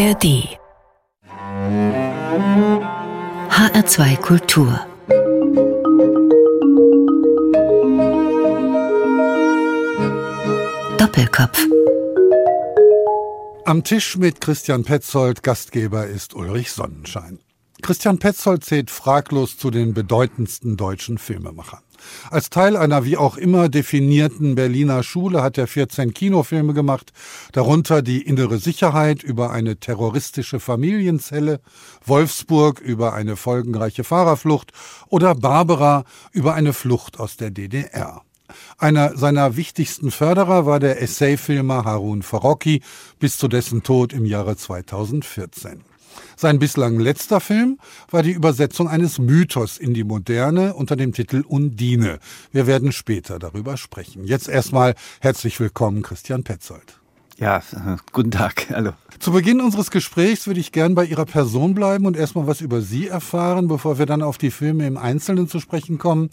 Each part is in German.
ARD HR2 Kultur Doppelkopf Am Tisch mit Christian Petzold, Gastgeber ist Ulrich Sonnenschein. Christian Petzold zählt fraglos zu den bedeutendsten deutschen Filmemachern. Als Teil einer wie auch immer definierten Berliner Schule hat er 14 Kinofilme gemacht, darunter Die innere Sicherheit über eine terroristische Familienzelle, Wolfsburg über eine folgenreiche Fahrerflucht oder Barbara über eine Flucht aus der DDR. Einer seiner wichtigsten Förderer war der Essayfilmer Harun Farocki bis zu dessen Tod im Jahre 2014. Sein bislang letzter Film war die Übersetzung eines Mythos in die Moderne unter dem Titel Undine. Wir werden später darüber sprechen. Jetzt erstmal herzlich willkommen, Christian Petzold. Ja, guten Tag. Hallo. Zu Beginn unseres Gesprächs würde ich gern bei Ihrer Person bleiben und erstmal was über Sie erfahren, bevor wir dann auf die Filme im Einzelnen zu sprechen kommen.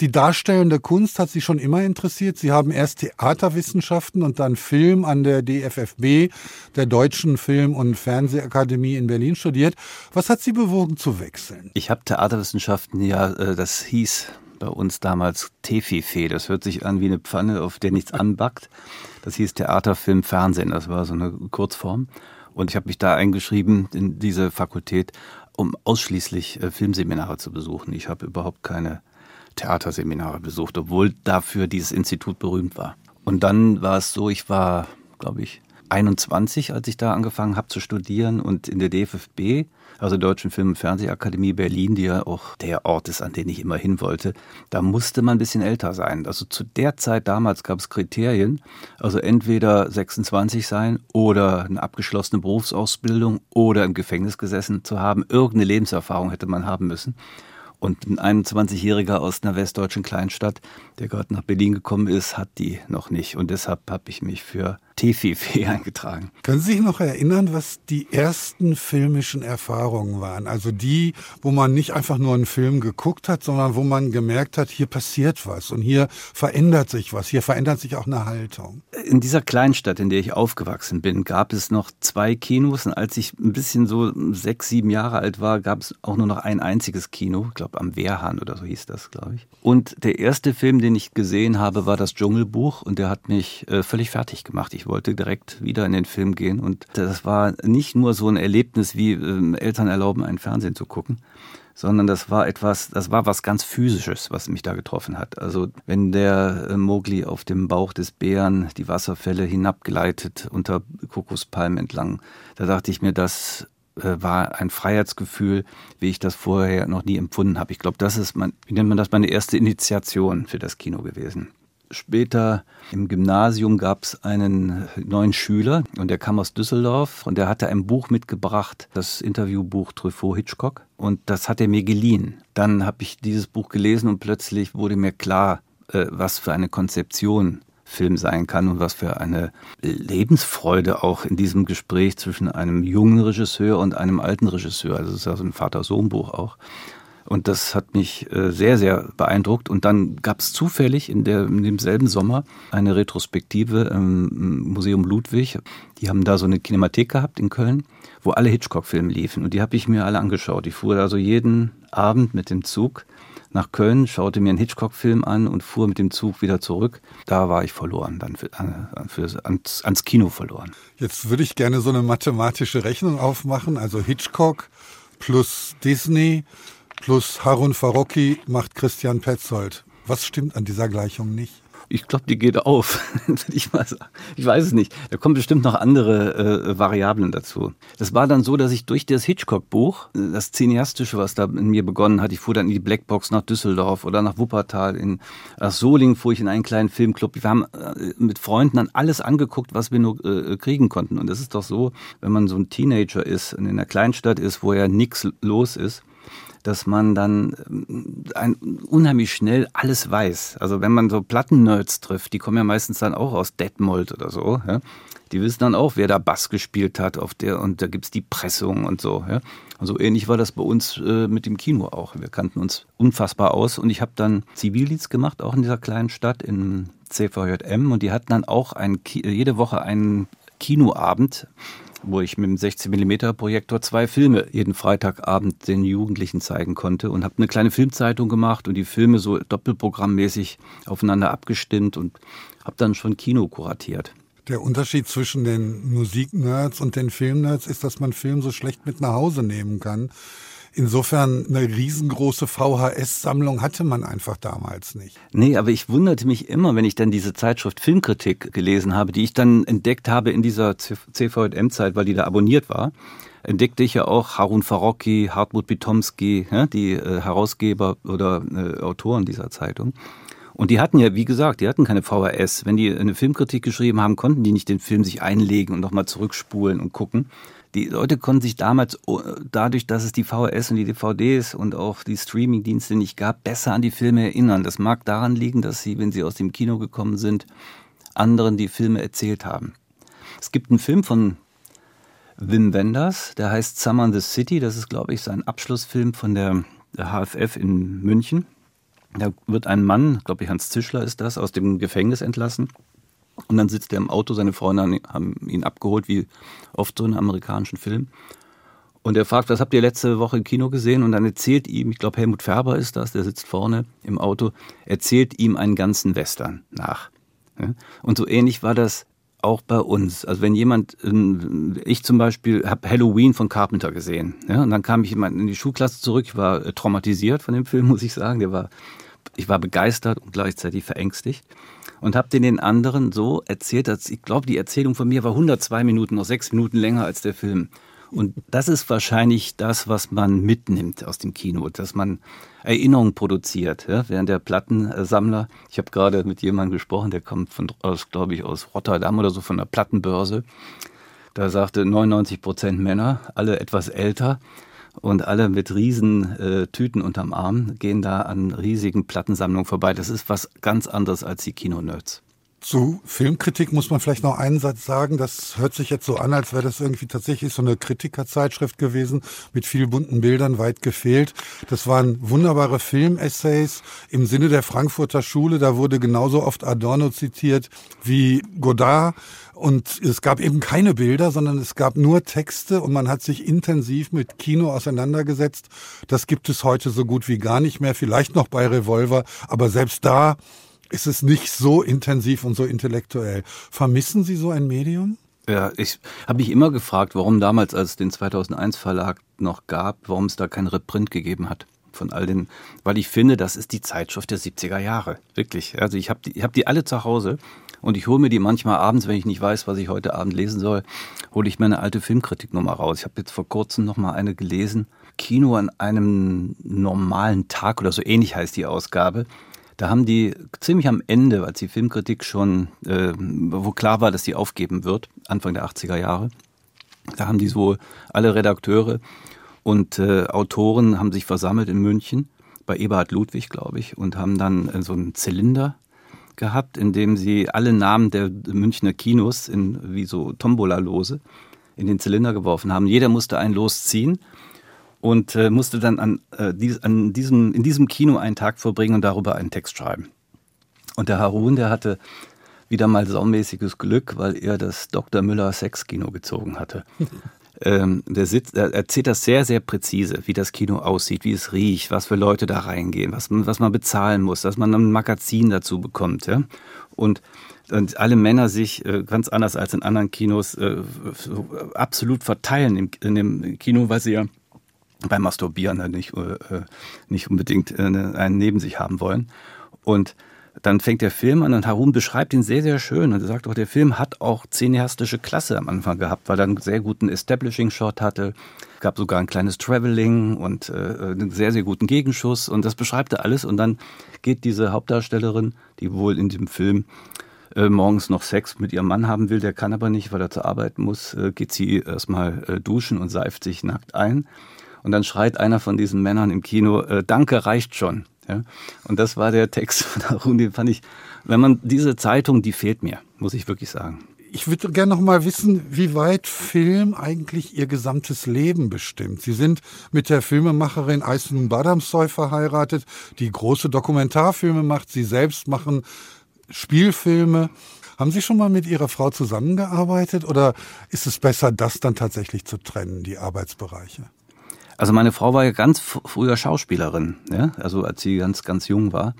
Die darstellende Kunst hat Sie schon immer interessiert. Sie haben erst Theaterwissenschaften und dann Film an der DFFB, der Deutschen Film- und Fernsehakademie in Berlin studiert. Was hat Sie bewogen zu wechseln? Ich habe Theaterwissenschaften, ja, äh, das hieß bei uns damals Tefife. Das hört sich an wie eine Pfanne, auf der nichts anbackt. Das hieß Theater, Film, Fernsehen. Das war so eine Kurzform. Und ich habe mich da eingeschrieben in diese Fakultät, um ausschließlich äh, Filmseminare zu besuchen. Ich habe überhaupt keine Theaterseminare besucht, obwohl dafür dieses Institut berühmt war. Und dann war es so, ich war, glaube ich, 21, als ich da angefangen habe zu studieren und in der DFFB, also Deutschen Film- und Fernsehakademie Berlin, die ja auch der Ort ist, an den ich immer hin wollte, da musste man ein bisschen älter sein. Also zu der Zeit damals gab es Kriterien, also entweder 26 sein oder eine abgeschlossene Berufsausbildung oder im Gefängnis gesessen zu haben. Irgendeine Lebenserfahrung hätte man haben müssen. Und ein 21-Jähriger aus einer westdeutschen Kleinstadt, der gerade nach Berlin gekommen ist, hat die noch nicht. Und deshalb habe ich mich für Tefife eingetragen. Können Sie sich noch erinnern, was die ersten filmischen Erfahrungen waren? Also die, wo man nicht einfach nur einen Film geguckt hat, sondern wo man gemerkt hat, hier passiert was und hier verändert sich was, hier verändert sich auch eine Haltung. In dieser Kleinstadt, in der ich aufgewachsen bin, gab es noch zwei Kinos. Und als ich ein bisschen so sechs, sieben Jahre alt war, gab es auch nur noch ein einziges Kino. Ich glaube, am Wehrhahn oder so hieß das, glaube ich. Und der erste Film, den ich gesehen habe, war das Dschungelbuch. Und der hat mich äh, völlig fertig gemacht. Ich wollte direkt wieder in den Film gehen. Und das war nicht nur so ein Erlebnis, wie äh, Eltern erlauben, einen Fernsehen zu gucken, sondern das war etwas, das war was ganz Physisches, was mich da getroffen hat. Also wenn der äh, Mowgli auf dem Bauch des Bären die Wasserfälle hinabgleitet unter Kokospalmen entlang, da dachte ich mir, das äh, war ein Freiheitsgefühl, wie ich das vorher noch nie empfunden habe. Ich glaube, das ist, mein, wie nennt man das, meine erste Initiation für das Kino gewesen. Später im Gymnasium gab es einen neuen Schüler und der kam aus Düsseldorf und der hatte ein Buch mitgebracht, das Interviewbuch Truffaut Hitchcock und das hat er mir geliehen. Dann habe ich dieses Buch gelesen und plötzlich wurde mir klar, äh, was für eine Konzeption Film sein kann und was für eine Lebensfreude auch in diesem Gespräch zwischen einem jungen Regisseur und einem alten Regisseur. Also es ist ja so ein Vater-Sohn-Buch auch. Und das hat mich äh, sehr, sehr beeindruckt. Und dann gab es zufällig in, der, in demselben Sommer eine Retrospektive im Museum Ludwig. Die haben da so eine Kinemathek gehabt in Köln, wo alle Hitchcock-Filme liefen. Und die habe ich mir alle angeschaut. Ich fuhr also jeden Abend mit dem Zug nach Köln, schaute mir einen Hitchcock-Film an und fuhr mit dem Zug wieder zurück. Da war ich verloren, dann für, für, ans, ans Kino verloren. Jetzt würde ich gerne so eine mathematische Rechnung aufmachen. Also Hitchcock plus Disney plus Harun Farocki macht Christian Petzold. Was stimmt an dieser Gleichung nicht? Ich glaube, die geht auf, ich sagen. Ich weiß es nicht. Da kommen bestimmt noch andere äh, Variablen dazu. Das war dann so, dass ich durch das Hitchcock-Buch, das Cineastische, was da in mir begonnen hat, ich fuhr dann in die Blackbox nach Düsseldorf oder nach Wuppertal, in nach Solingen fuhr ich in einen kleinen Filmclub. Wir haben äh, mit Freunden dann alles angeguckt, was wir nur äh, kriegen konnten. Und das ist doch so, wenn man so ein Teenager ist und in einer Kleinstadt ist, wo ja nichts los ist, dass man dann ähm, ein, unheimlich schnell alles weiß. Also wenn man so Plattennerds trifft, die kommen ja meistens dann auch aus Detmold oder so, ja? die wissen dann auch, wer da Bass gespielt hat auf der und da gibt's die Pressung und so. Ja? Und so ähnlich war das bei uns äh, mit dem Kino auch. Wir kannten uns unfassbar aus und ich habe dann Zivildienst gemacht, auch in dieser kleinen Stadt in CVJM und die hatten dann auch ein, jede Woche einen Kinoabend, wo ich mit dem 16mm Projektor zwei Filme jeden Freitagabend den Jugendlichen zeigen konnte und habe eine kleine Filmzeitung gemacht und die Filme so doppelprogrammmäßig aufeinander abgestimmt und habe dann schon Kino kuratiert. Der Unterschied zwischen den Musiknerds und den Filmnerds ist, dass man Film so schlecht mit nach Hause nehmen kann. Insofern eine riesengroße VHS-Sammlung hatte man einfach damals nicht. Nee, aber ich wunderte mich immer, wenn ich dann diese Zeitschrift Filmkritik gelesen habe, die ich dann entdeckt habe in dieser CVM-Zeit, weil die da abonniert war entdeckte ich ja auch Harun Farocki, Hartmut Bitomski, ja, die äh, Herausgeber oder äh, Autoren dieser Zeitung. Und die hatten ja, wie gesagt, die hatten keine VHS. Wenn die eine Filmkritik geschrieben haben, konnten die nicht den Film sich einlegen und nochmal zurückspulen und gucken. Die Leute konnten sich damals, oh, dadurch, dass es die VHS und die DVDs und auch die Streamingdienste nicht gab, besser an die Filme erinnern. Das mag daran liegen, dass sie, wenn sie aus dem Kino gekommen sind, anderen die Filme erzählt haben. Es gibt einen Film von Wim Wenders, der heißt Summer in the City. Das ist, glaube ich, sein Abschlussfilm von der, der HFF in München. Da wird ein Mann, glaube ich Hans Zischler ist das, aus dem Gefängnis entlassen. Und dann sitzt er im Auto, seine Freunde haben ihn abgeholt, wie oft so in amerikanischen Filmen. Und er fragt, was habt ihr letzte Woche im Kino gesehen? Und dann erzählt ihm, ich glaube Helmut Färber ist das, der sitzt vorne im Auto, erzählt ihm einen ganzen Western nach. Und so ähnlich war das auch bei uns. Also wenn jemand, ähm, ich zum Beispiel habe Halloween von Carpenter gesehen. Und dann kam ich in die Schulklasse zurück. Ich war äh, traumatisiert von dem Film, muss ich sagen. Der war, ich war begeistert und gleichzeitig verängstigt. Und habe den den anderen so erzählt, dass ich glaube, die Erzählung von mir war 102 Minuten, noch sechs Minuten länger als der Film. Und das ist wahrscheinlich das, was man mitnimmt aus dem Kino, dass man Erinnerungen produziert. Ja? Während der Plattensammler, ich habe gerade mit jemandem gesprochen, der kommt von, glaube ich, aus Rotterdam oder so von der Plattenbörse. Da sagte 99 Prozent Männer, alle etwas älter und alle mit riesen äh, Tüten unterm Arm gehen da an riesigen Plattensammlungen vorbei. Das ist was ganz anderes als die Kinonerds. Zu Filmkritik muss man vielleicht noch einen Satz sagen. Das hört sich jetzt so an, als wäre das irgendwie tatsächlich so eine Kritikerzeitschrift gewesen mit viel bunten Bildern, weit gefehlt. Das waren wunderbare Filmessays im Sinne der Frankfurter Schule. Da wurde genauso oft Adorno zitiert wie Godard. Und es gab eben keine Bilder, sondern es gab nur Texte und man hat sich intensiv mit Kino auseinandergesetzt. Das gibt es heute so gut wie gar nicht mehr, vielleicht noch bei Revolver, aber selbst da ist es nicht so intensiv und so intellektuell. Vermissen Sie so ein Medium? Ja, ich habe mich immer gefragt, warum damals, als es den 2001 Verlag noch gab, warum es da kein Reprint gegeben hat von all den, weil ich finde, das ist die Zeitschrift der 70er Jahre. Wirklich. Also ich habe die, hab die alle zu Hause und ich hole mir die manchmal abends, wenn ich nicht weiß, was ich heute Abend lesen soll, hole ich mir eine alte Filmkritiknummer raus. Ich habe jetzt vor kurzem noch mal eine gelesen. Kino an einem normalen Tag oder so ähnlich heißt die Ausgabe. Da haben die ziemlich am Ende, als die Filmkritik schon, äh, wo klar war, dass sie aufgeben wird, Anfang der 80er Jahre, da haben die so alle Redakteure und äh, Autoren haben sich versammelt in München bei Eberhard Ludwig, glaube ich, und haben dann äh, so einen Zylinder gehabt, in dem sie alle Namen der Münchner Kinos in wie so Tombola-Lose in den Zylinder geworfen haben. Jeder musste ein Los ziehen und äh, musste dann an, äh, dies, an diesem, in diesem Kino einen Tag verbringen und darüber einen Text schreiben. Und der Harun, der hatte wieder mal saumäßiges Glück, weil er das Dr. Müller Sexkino gezogen hatte. Ähm, der sitzt, er erzählt das sehr, sehr präzise, wie das Kino aussieht, wie es riecht, was für Leute da reingehen, was, was man bezahlen muss, dass man ein Magazin dazu bekommt. Ja? Und, und alle Männer sich äh, ganz anders als in anderen Kinos äh, so absolut verteilen im, in dem Kino, weil sie ja beim Masturbieren nicht, äh, äh, nicht unbedingt äh, einen neben sich haben wollen. Und dann fängt der Film an und Harun beschreibt ihn sehr, sehr schön. Und er sagt auch, der Film hat auch cineastische Klasse am Anfang gehabt, weil er einen sehr guten Establishing-Shot hatte. Es gab sogar ein kleines Traveling und äh, einen sehr, sehr guten Gegenschuss. Und das beschreibt er alles. Und dann geht diese Hauptdarstellerin, die wohl in dem Film äh, morgens noch Sex mit ihrem Mann haben will, der kann aber nicht, weil er zur Arbeit muss, äh, geht sie erstmal äh, duschen und seift sich nackt ein. Und dann schreit einer von diesen Männern im Kino, äh, Danke reicht schon. Ja? Und das war der Text von Arun, den fand ich, wenn man diese Zeitung, die fehlt mir, muss ich wirklich sagen. Ich würde gerne noch mal wissen, wie weit Film eigentlich Ihr gesamtes Leben bestimmt. Sie sind mit der Filmemacherin Aysun Badamsoy verheiratet, die große Dokumentarfilme macht. Sie selbst machen Spielfilme. Haben Sie schon mal mit Ihrer Frau zusammengearbeitet oder ist es besser, das dann tatsächlich zu trennen, die Arbeitsbereiche? Also meine Frau war ja ganz früher Schauspielerin, ja? also als sie ganz, ganz jung war.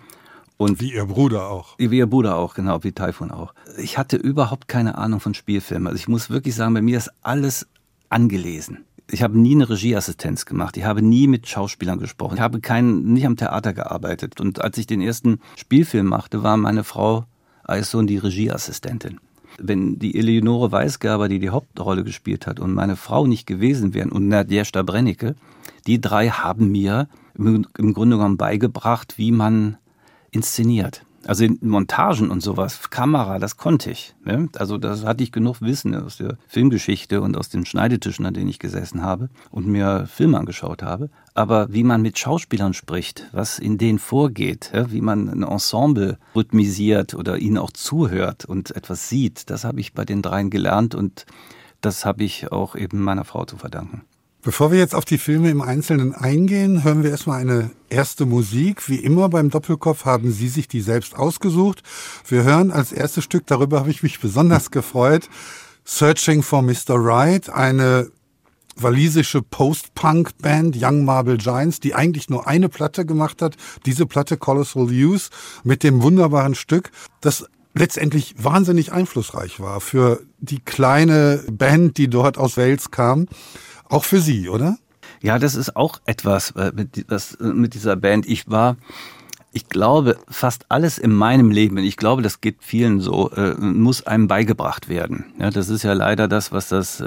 Und wie ihr Bruder auch. Wie ihr Bruder auch, genau, wie Typhoon auch. Ich hatte überhaupt keine Ahnung von Spielfilmen. Also ich muss wirklich sagen, bei mir ist alles angelesen. Ich habe nie eine Regieassistenz gemacht. Ich habe nie mit Schauspielern gesprochen. Ich habe kein, nicht am Theater gearbeitet. Und als ich den ersten Spielfilm machte, war meine Frau Eissohn die Regieassistentin. Wenn die Eleonore Weisgerber, die die Hauptrolle gespielt hat, und meine Frau nicht gewesen wären und Nadjesta Brennecke, die drei haben mir im Grunde genommen beigebracht, wie man inszeniert. Also in Montagen und sowas, Kamera, das konnte ich. Ne? Also das hatte ich genug Wissen aus der Filmgeschichte und aus den Schneidetischen, an denen ich gesessen habe und mir Filme angeschaut habe. Aber wie man mit Schauspielern spricht, was in denen vorgeht, ja? wie man ein Ensemble rhythmisiert oder ihnen auch zuhört und etwas sieht, das habe ich bei den dreien gelernt und das habe ich auch eben meiner Frau zu verdanken. Bevor wir jetzt auf die Filme im Einzelnen eingehen, hören wir erstmal eine erste Musik. Wie immer beim Doppelkopf haben Sie sich die selbst ausgesucht. Wir hören als erstes Stück, darüber habe ich mich besonders gefreut, Searching for Mr. Right, eine walisische Post-Punk-Band Young Marble Giants, die eigentlich nur eine Platte gemacht hat, diese Platte Colossal Use mit dem wunderbaren Stück, das letztendlich wahnsinnig einflussreich war für die kleine Band, die dort aus Wales kam. Auch für Sie, oder? Ja, das ist auch etwas äh, mit, das, äh, mit dieser Band. Ich war, ich glaube, fast alles in meinem Leben, ich glaube, das geht vielen so, äh, muss einem beigebracht werden. Ja, das ist ja leider das, was das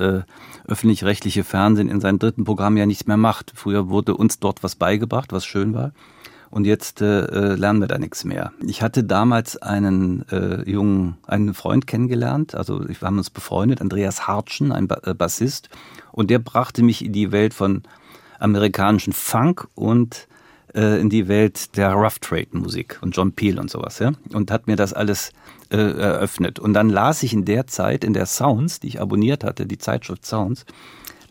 öffentlich-rechtliche Fernsehen in seinem dritten Programm ja nicht mehr macht. Früher wurde uns dort was beigebracht, was schön war. Und jetzt äh, lernen wir da nichts mehr. Ich hatte damals einen äh, jungen, einen Freund kennengelernt, also wir haben uns befreundet, Andreas Hartschen, ein ba Bassist. Und der brachte mich in die Welt von amerikanischen Funk und äh, in die Welt der Rough Trade Musik und John Peel und sowas, ja. Und hat mir das alles äh, eröffnet. Und dann las ich in der Zeit, in der Sounds, die ich abonniert hatte, die Zeitschrift Sounds,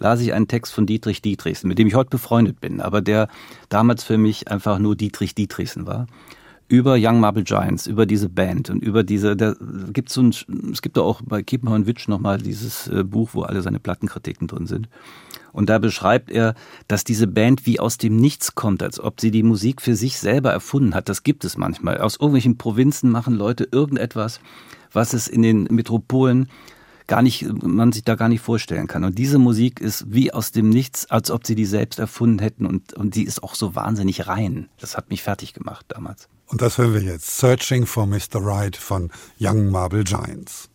las ich einen Text von Dietrich Dietrichsen, mit dem ich heute befreundet bin, aber der damals für mich einfach nur Dietrich Dietrichsen war über Young Marble Giants, über diese Band und über diese, da gibt's so ein, es gibt da auch bei Kiepenhorn Witsch nochmal dieses äh, Buch, wo alle seine Plattenkritiken drin sind. Und da beschreibt er, dass diese Band wie aus dem Nichts kommt, als ob sie die Musik für sich selber erfunden hat. Das gibt es manchmal. Aus irgendwelchen Provinzen machen Leute irgendetwas, was es in den Metropolen gar nicht, man sich da gar nicht vorstellen kann. Und diese Musik ist wie aus dem Nichts, als ob sie die selbst erfunden hätten und, und die ist auch so wahnsinnig rein. Das hat mich fertig gemacht damals. Und das hören wir jetzt. Searching for Mr. Right von Young Marble Giants.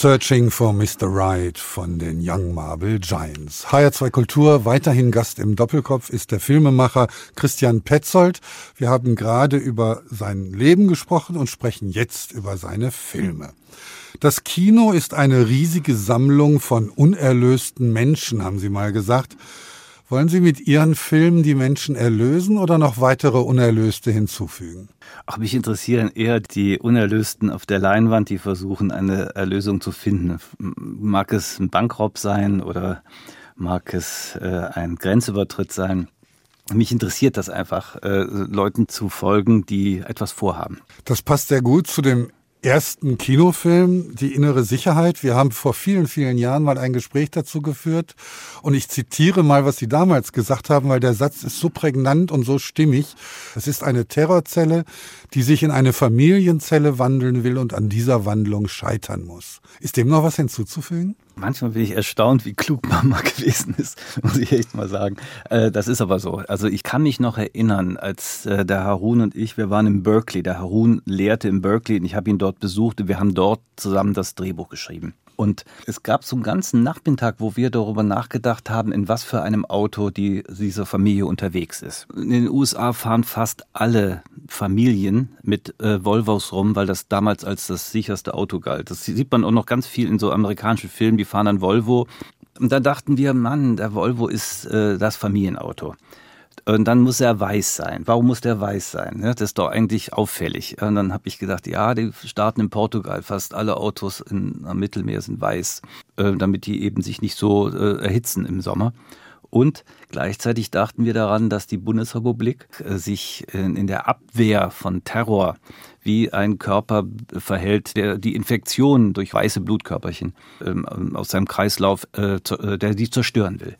Searching for Mr. Right von den Young Marble Giants. HR2 Kultur, weiterhin Gast im Doppelkopf ist der Filmemacher Christian Petzold. Wir haben gerade über sein Leben gesprochen und sprechen jetzt über seine Filme. Das Kino ist eine riesige Sammlung von unerlösten Menschen, haben Sie mal gesagt. Wollen Sie mit Ihren Filmen die Menschen erlösen oder noch weitere Unerlöste hinzufügen? Ach, mich interessieren eher die Unerlösten auf der Leinwand, die versuchen, eine Erlösung zu finden. Mag es ein Bankraub sein oder mag es äh, ein Grenzübertritt sein? Mich interessiert das einfach, äh, Leuten zu folgen, die etwas vorhaben. Das passt sehr gut zu dem ersten Kinofilm, Die innere Sicherheit. Wir haben vor vielen, vielen Jahren mal ein Gespräch dazu geführt und ich zitiere mal, was Sie damals gesagt haben, weil der Satz ist so prägnant und so stimmig. Es ist eine Terrorzelle, die sich in eine Familienzelle wandeln will und an dieser Wandlung scheitern muss. Ist dem noch was hinzuzufügen? Manchmal bin ich erstaunt, wie klug Mama gewesen ist, muss ich echt mal sagen. Äh, das ist aber so. Also ich kann mich noch erinnern, als äh, der Harun und ich, wir waren in Berkeley. Der Harun lehrte in Berkeley und ich habe ihn dort besucht und wir haben dort zusammen das Drehbuch geschrieben. Und es gab so einen ganzen Nachmittag, wo wir darüber nachgedacht haben, in was für einem Auto die, diese Familie unterwegs ist. In den USA fahren fast alle Familien mit äh, Volvos rum, weil das damals als das sicherste Auto galt. Das sieht man auch noch ganz viel in so amerikanischen Filmen, die fahren dann Volvo. Und da dachten wir, Mann, der Volvo ist äh, das Familienauto. Und dann muss er weiß sein. Warum muss der weiß sein? Das ist doch eigentlich auffällig. Und dann habe ich gedacht, ja, die starten in Portugal. Fast alle Autos in, am Mittelmeer sind weiß, äh, damit die eben sich nicht so äh, erhitzen im Sommer. Und gleichzeitig dachten wir daran, dass die Bundesrepublik äh, sich in der Abwehr von Terror wie ein Körper verhält, der die Infektionen durch weiße Blutkörperchen ähm, aus seinem Kreislauf, der die zerstören will.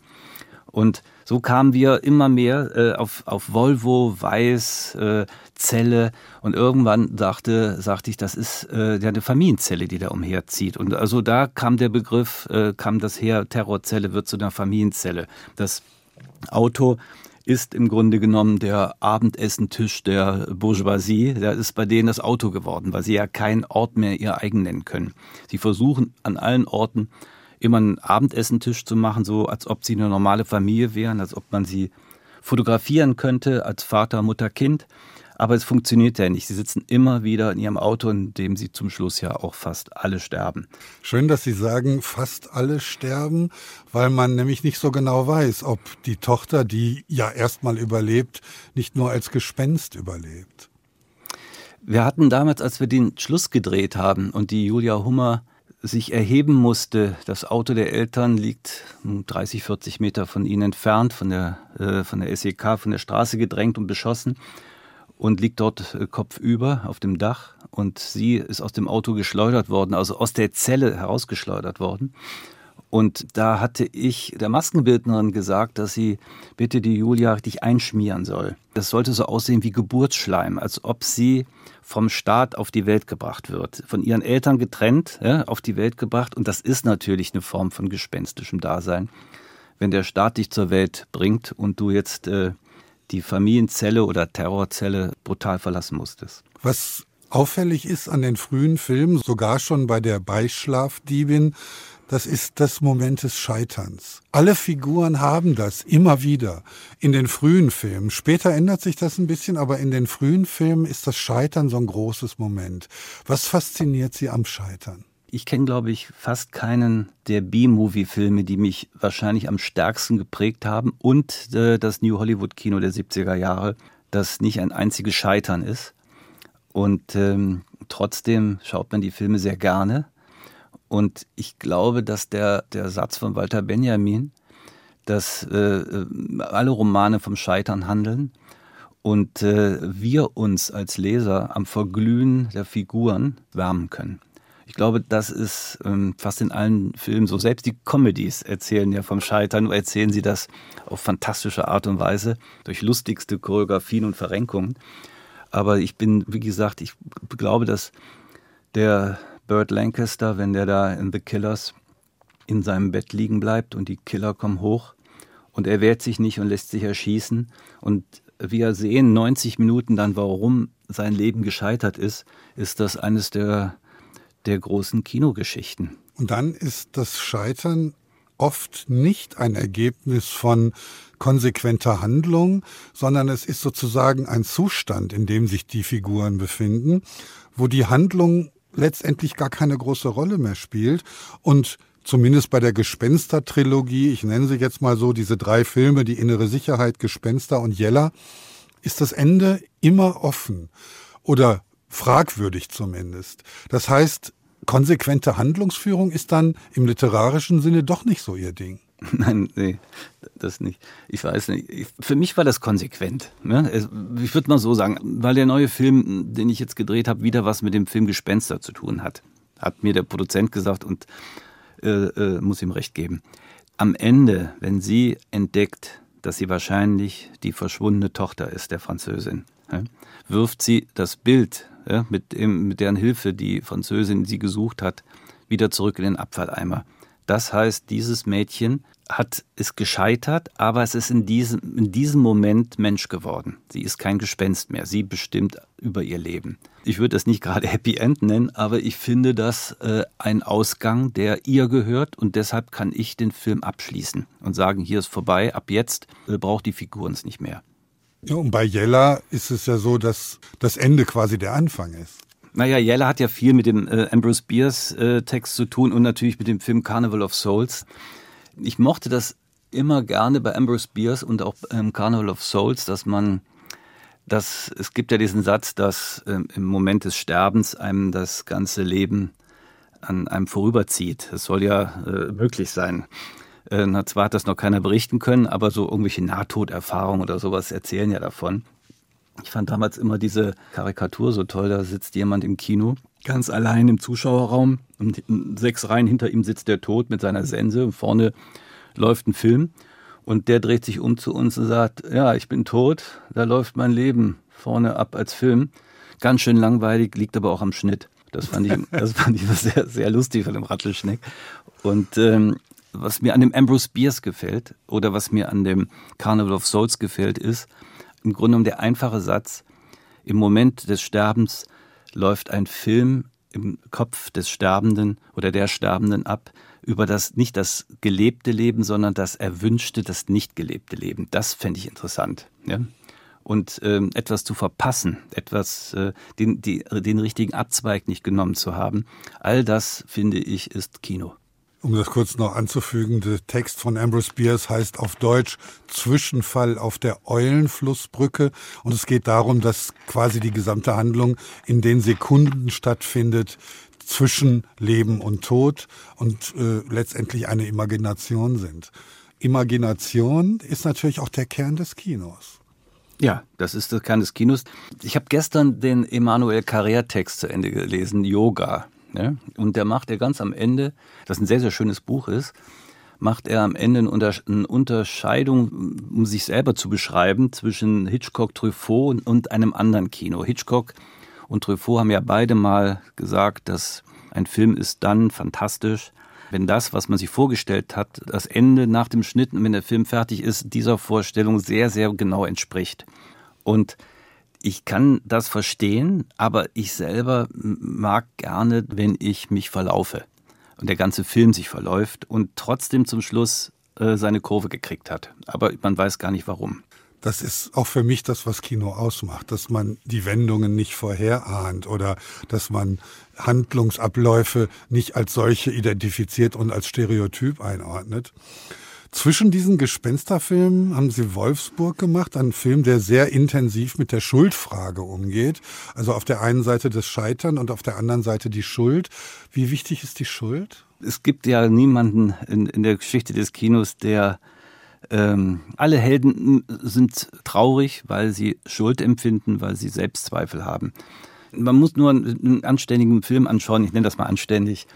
Und so kamen wir immer mehr äh, auf, auf Volvo, Weiß, äh, Zelle und irgendwann dachte, sagte ich, das ist äh, ja eine Familienzelle, die da umherzieht. Und also da kam der Begriff, äh, kam das her, Terrorzelle wird zu einer Familienzelle. Das Auto ist im Grunde genommen der Abendessentisch der Bourgeoisie. Der ist bei denen das Auto geworden, weil sie ja keinen Ort mehr ihr eigen nennen können. Sie versuchen an allen Orten immer einen Abendessentisch zu machen, so als ob sie eine normale Familie wären, als ob man sie fotografieren könnte als Vater, Mutter, Kind. Aber es funktioniert ja nicht. Sie sitzen immer wieder in ihrem Auto, in dem sie zum Schluss ja auch fast alle sterben. Schön, dass Sie sagen, fast alle sterben, weil man nämlich nicht so genau weiß, ob die Tochter, die ja erstmal überlebt, nicht nur als Gespenst überlebt. Wir hatten damals, als wir den Schluss gedreht haben und die Julia Hummer sich erheben musste. Das Auto der Eltern liegt 30, 40 Meter von ihnen entfernt, von der, äh, von der SEK, von der Straße gedrängt und beschossen und liegt dort äh, kopfüber auf dem Dach. Und sie ist aus dem Auto geschleudert worden, also aus der Zelle herausgeschleudert worden. Und da hatte ich der Maskenbildnerin gesagt, dass sie bitte die Julia richtig einschmieren soll. Das sollte so aussehen wie Geburtsschleim, als ob sie vom Staat auf die Welt gebracht wird, von ihren Eltern getrennt, ja, auf die Welt gebracht. Und das ist natürlich eine Form von gespenstischem Dasein, wenn der Staat dich zur Welt bringt und du jetzt äh, die Familienzelle oder Terrorzelle brutal verlassen musstest. Was auffällig ist an den frühen Filmen, sogar schon bei der Beischlafdiebin, das ist das Moment des Scheiterns. Alle Figuren haben das immer wieder in den frühen Filmen. Später ändert sich das ein bisschen, aber in den frühen Filmen ist das Scheitern so ein großes Moment. Was fasziniert Sie am Scheitern? Ich kenne, glaube ich, fast keinen der B-Movie-Filme, die mich wahrscheinlich am stärksten geprägt haben und äh, das New Hollywood-Kino der 70er Jahre, das nicht ein einziges Scheitern ist. Und ähm, trotzdem schaut man die Filme sehr gerne. Und ich glaube, dass der, der Satz von Walter Benjamin, dass äh, äh, alle Romane vom Scheitern handeln und äh, wir uns als Leser am Verglühen der Figuren wärmen können. Ich glaube, das ist ähm, fast in allen Filmen so. Selbst die Comedies erzählen ja vom Scheitern, nur erzählen sie das auf fantastische Art und Weise, durch lustigste Choreografien und Verrenkungen. Aber ich bin, wie gesagt, ich glaube, dass der Burt Lancaster, wenn der da in The Killers in seinem Bett liegen bleibt und die Killer kommen hoch und er wehrt sich nicht und lässt sich erschießen und wir sehen 90 Minuten dann, warum sein Leben gescheitert ist, ist das eines der, der großen Kinogeschichten. Und dann ist das Scheitern oft nicht ein Ergebnis von konsequenter Handlung, sondern es ist sozusagen ein Zustand, in dem sich die Figuren befinden, wo die Handlung letztendlich gar keine große Rolle mehr spielt und zumindest bei der Gespenster-Trilogie, ich nenne sie jetzt mal so, diese drei Filme, die innere Sicherheit, Gespenster und Jella, ist das Ende immer offen oder fragwürdig zumindest. Das heißt, konsequente Handlungsführung ist dann im literarischen Sinne doch nicht so ihr Ding. Nein, nee, das nicht. Ich weiß nicht. Für mich war das konsequent. Ne? Ich würde mal so sagen, weil der neue Film, den ich jetzt gedreht habe, wieder was mit dem Film Gespenster zu tun hat. Hat mir der Produzent gesagt und äh, äh, muss ihm recht geben. Am Ende, wenn sie entdeckt, dass sie wahrscheinlich die verschwundene Tochter ist der Französin, ja, wirft sie das Bild ja, mit, dem, mit deren Hilfe die Französin sie gesucht hat, wieder zurück in den Abfalleimer. Das heißt, dieses Mädchen hat, ist gescheitert, aber es ist in diesem, in diesem Moment Mensch geworden. Sie ist kein Gespenst mehr. Sie bestimmt über ihr Leben. Ich würde es nicht gerade Happy End nennen, aber ich finde das äh, ein Ausgang, der ihr gehört und deshalb kann ich den Film abschließen und sagen, hier ist vorbei, ab jetzt äh, braucht die Figur uns nicht mehr. Ja, und bei Jella ist es ja so, dass das Ende quasi der Anfang ist. Naja, Jella hat ja viel mit dem äh, Ambrose Bierce äh, Text zu tun und natürlich mit dem Film Carnival of Souls. Ich mochte das immer gerne bei Ambrose Bierce und auch ähm, Carnival of Souls, dass man dass es gibt ja diesen Satz, dass ähm, im Moment des Sterbens einem das ganze Leben an einem vorüberzieht. Das soll ja äh, möglich sein. Äh, na, zwar hat das noch keiner berichten können, aber so irgendwelche Nahtoderfahrungen oder sowas erzählen ja davon. Ich fand damals immer diese Karikatur so toll, da sitzt jemand im Kino, ganz allein im Zuschauerraum und sechs Reihen hinter ihm sitzt der Tod mit seiner Sense und vorne läuft ein Film und der dreht sich um zu uns und sagt, ja, ich bin tot, da läuft mein Leben vorne ab als Film. Ganz schön langweilig, liegt aber auch am Schnitt. Das fand ich, das fand ich sehr, sehr lustig von dem Rattelschneck. Und ähm, was mir an dem Ambrose Bierce gefällt oder was mir an dem Carnival of Souls gefällt, ist im Grunde genommen der einfache Satz, im Moment des Sterbens läuft ein Film im Kopf des Sterbenden oder der Sterbenden ab über das nicht das gelebte Leben, sondern das erwünschte, das nicht gelebte Leben. Das fände ich interessant. Ja? Und ähm, etwas zu verpassen, etwas äh, den, die, den richtigen Abzweig nicht genommen zu haben, all das finde ich ist Kino. Um das kurz noch anzufügen, der Text von Ambrose Bierce heißt auf Deutsch Zwischenfall auf der Eulenflussbrücke und es geht darum, dass quasi die gesamte Handlung in den Sekunden stattfindet zwischen Leben und Tod und äh, letztendlich eine Imagination sind. Imagination ist natürlich auch der Kern des Kinos. Ja, das ist der Kern des Kinos. Ich habe gestern den Emanuel Carrère Text zu Ende gelesen, Yoga. Ja? Und der macht er ganz am Ende, das ein sehr, sehr schönes Buch ist, macht er am Ende eine Unterscheidung, um sich selber zu beschreiben, zwischen Hitchcock, Truffaut und einem anderen Kino. Hitchcock und Truffaut haben ja beide mal gesagt, dass ein Film ist dann fantastisch, wenn das, was man sich vorgestellt hat, das Ende nach dem Schnitt wenn der Film fertig ist, dieser Vorstellung sehr, sehr genau entspricht. Und ich kann das verstehen, aber ich selber mag gerne, wenn ich mich verlaufe und der ganze Film sich verläuft und trotzdem zum Schluss äh, seine Kurve gekriegt hat. Aber man weiß gar nicht warum. Das ist auch für mich das, was Kino ausmacht, dass man die Wendungen nicht vorherahnt oder dass man Handlungsabläufe nicht als solche identifiziert und als Stereotyp einordnet. Zwischen diesen Gespensterfilmen haben Sie Wolfsburg gemacht, einen Film, der sehr intensiv mit der Schuldfrage umgeht. Also auf der einen Seite das Scheitern und auf der anderen Seite die Schuld. Wie wichtig ist die Schuld? Es gibt ja niemanden in, in der Geschichte des Kinos, der ähm, alle Helden sind traurig, weil sie Schuld empfinden, weil sie Selbstzweifel haben. Man muss nur einen anständigen Film anschauen, ich nenne das mal anständig,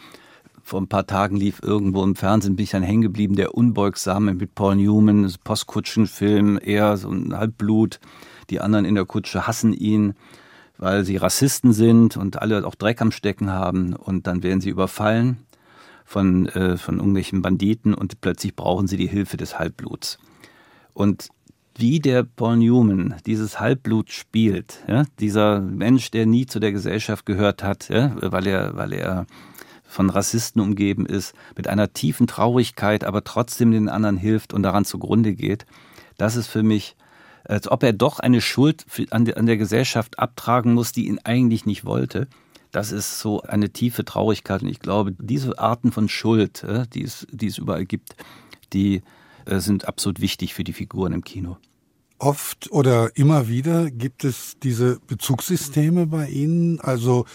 vor ein paar Tagen lief irgendwo im Fernsehen, bin ich dann hängen geblieben, der Unbeugsame mit Paul Newman, Postkutschenfilm, eher so ein Halbblut. Die anderen in der Kutsche hassen ihn, weil sie Rassisten sind und alle auch Dreck am Stecken haben und dann werden sie überfallen von, äh, von irgendwelchen Banditen und plötzlich brauchen sie die Hilfe des Halbbluts. Und wie der Paul Newman dieses Halbblut spielt, ja, dieser Mensch, der nie zu der Gesellschaft gehört hat, ja, weil er, weil er von Rassisten umgeben ist, mit einer tiefen Traurigkeit, aber trotzdem den anderen hilft und daran zugrunde geht, das ist für mich, als ob er doch eine Schuld an der Gesellschaft abtragen muss, die ihn eigentlich nicht wollte. Das ist so eine tiefe Traurigkeit. Und ich glaube, diese Arten von Schuld, äh, die es, die es überall gibt, die äh, sind absolut wichtig für die Figuren im Kino. Oft oder immer wieder gibt es diese Bezugssysteme bei Ihnen, also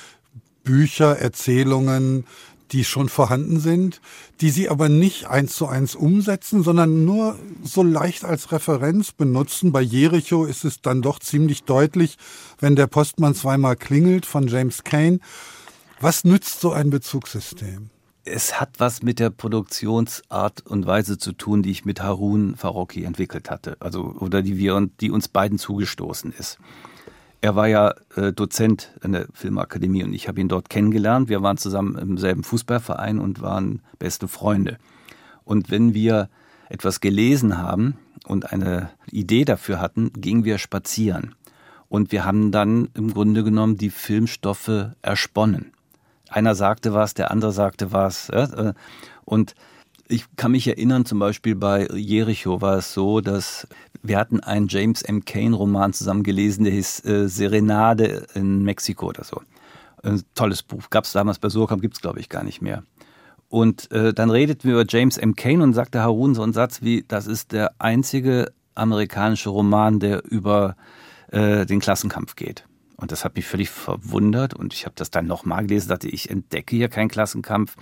Bücher, Erzählungen, die schon vorhanden sind, die Sie aber nicht eins zu eins umsetzen, sondern nur so leicht als Referenz benutzen. Bei Jericho ist es dann doch ziemlich deutlich, wenn der Postmann zweimal klingelt von James Kane. Was nützt so ein Bezugssystem? Es hat was mit der Produktionsart und Weise zu tun, die ich mit Harun Farocki entwickelt hatte, also oder die wir die uns beiden zugestoßen ist. Er war ja äh, Dozent in der Filmakademie und ich habe ihn dort kennengelernt. Wir waren zusammen im selben Fußballverein und waren beste Freunde. Und wenn wir etwas gelesen haben und eine Idee dafür hatten, gingen wir spazieren. Und wir haben dann im Grunde genommen die Filmstoffe ersponnen. Einer sagte was, der andere sagte was. Äh, und ich kann mich erinnern, zum Beispiel bei Jericho war es so, dass wir hatten einen James M. Kane Roman zusammen gelesen, der hieß äh, Serenade in Mexiko oder so. Ein tolles Buch. Gab es damals bei Surkamp, gibt es glaube ich gar nicht mehr. Und äh, dann redeten wir über James M. Kane und sagte Harun so einen Satz wie, das ist der einzige amerikanische Roman, der über äh, den Klassenkampf geht. Und das hat mich völlig verwundert und ich habe das dann nochmal gelesen, dachte ich entdecke hier keinen Klassenkampf.